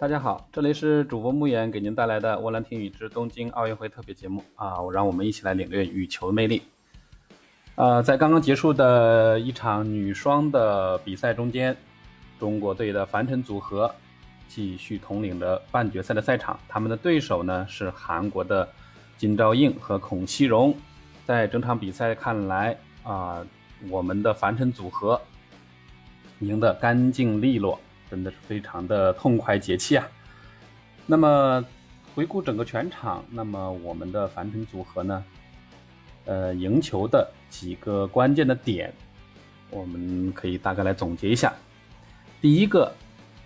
大家好，这里是主播穆言给您带来的《沃兰听雨之东京奥运会特别节目》啊，我让我们一起来领略羽球的魅力。呃，在刚刚结束的一场女双的比赛中间，中国队的樊晨组合继续统领着半决赛的赛场，他们的对手呢是韩国的金昭映和孔熙荣。在整场比赛看来啊，我们的樊晨组合赢得干净利落。真的是非常的痛快解气啊！那么回顾整个全场，那么我们的樊晨组合呢，呃，赢球的几个关键的点，我们可以大概来总结一下。第一个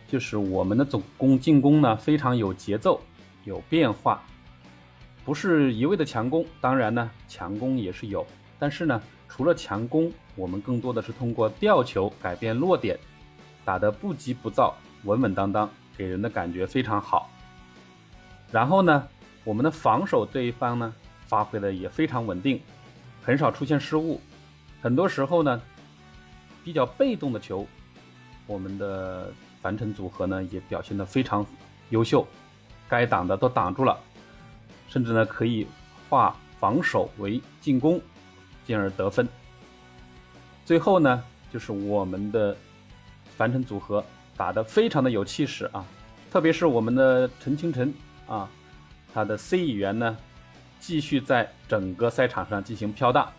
就是我们的总攻进攻呢非常有节奏、有变化，不是一味的强攻。当然呢，强攻也是有，但是呢，除了强攻，我们更多的是通过吊球改变落点。打得不急不躁，稳稳当当，给人的感觉非常好。然后呢，我们的防守这一方呢，发挥的也非常稳定，很少出现失误。很多时候呢，比较被动的球，我们的樊晨组合呢也表现的非常优秀，该挡的都挡住了，甚至呢可以化防守为进攻，进而得分。最后呢，就是我们的。樊晨组合打得非常的有气势啊，特别是我们的陈清晨啊，他的 C 语言呢，继续在整个赛场上进行飘荡。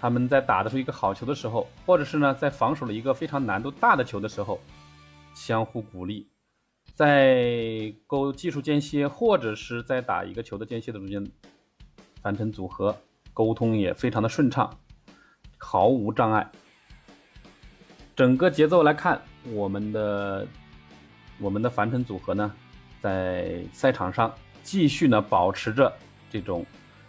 他们在打的出一个好球的时候，或者是呢在防守了一个非常难度大的球的时候，相互鼓励，在勾技术间歇或者是在打一个球的间歇的中间，樊晨组合沟通也非常的顺畅，毫无障碍。整个节奏来看，我们的我们的樊晨组合呢，在赛场上继续呢保持着这种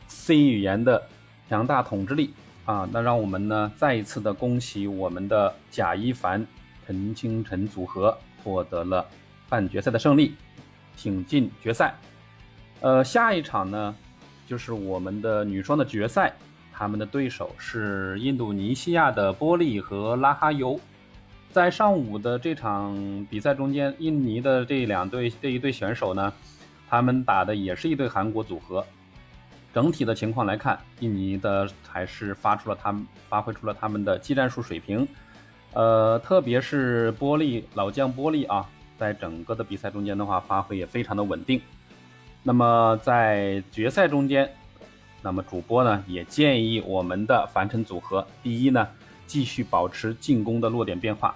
C 语言的强大统治力啊，那让我们呢再一次的恭喜我们的贾一凡、陈清晨组合获得了半决赛的胜利，挺进决赛。呃，下一场呢就是我们的女双的决赛，他们的对手是印度尼西亚的波利和拉哈尤。在上午的这场比赛中间，印尼的这两队这一对选手呢，他们打的也是一对韩国组合。整体的情况来看，印尼的还是发出了他们发挥出了他们的技战术水平。呃，特别是波利老将波利啊，在整个的比赛中间的话，发挥也非常的稳定。那么在决赛中间，那么主播呢也建议我们的樊晨组合，第一呢。继续保持进攻的落点变化，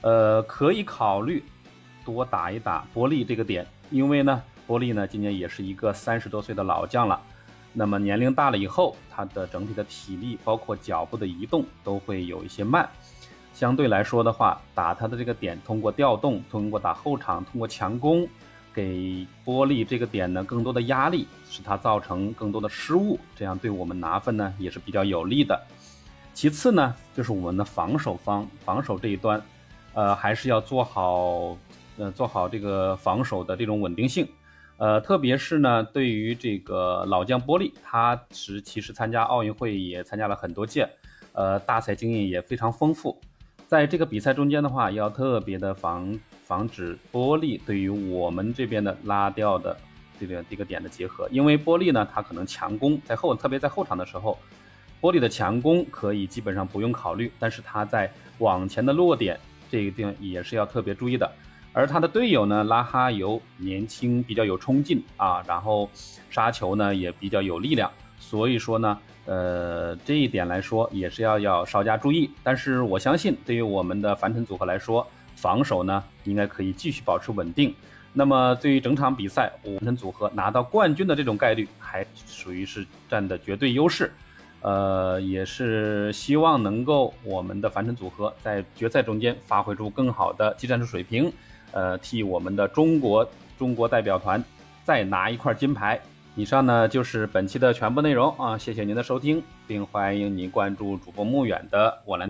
呃，可以考虑多打一打波利这个点，因为呢，波利呢今年也是一个三十多岁的老将了，那么年龄大了以后，他的整体的体力包括脚步的移动都会有一些慢，相对来说的话，打他的这个点，通过调动，通过打后场，通过强攻，给波利这个点呢更多的压力，使他造成更多的失误，这样对我们拿分呢也是比较有利的。其次呢，就是我们的防守方防守这一端，呃，还是要做好，呃，做好这个防守的这种稳定性，呃，特别是呢，对于这个老将波利，他是其实参加奥运会也参加了很多届，呃，大赛经验也非常丰富，在这个比赛中间的话，要特别的防防止波利对于我们这边的拉掉的这个这个点的结合，因为波利呢，他可能强攻在后，特别在后场的时候。波利的强攻可以基本上不用考虑，但是他在往前的落点这个地方也是要特别注意的。而他的队友呢，拉哈尤年轻，比较有冲劲啊，然后杀球呢也比较有力量，所以说呢，呃，这一点来说也是要要稍加注意。但是我相信，对于我们的樊晨组合来说，防守呢应该可以继续保持稳定。那么对于整场比赛，我们组合拿到冠军的这种概率还属于是占的绝对优势。呃，也是希望能够我们的樊振组合在决赛中间发挥出更好的技战术水平，呃，替我们的中国中国代表团再拿一块金牌。以上呢就是本期的全部内容啊，谢谢您的收听，并欢迎您关注主播穆远的我来。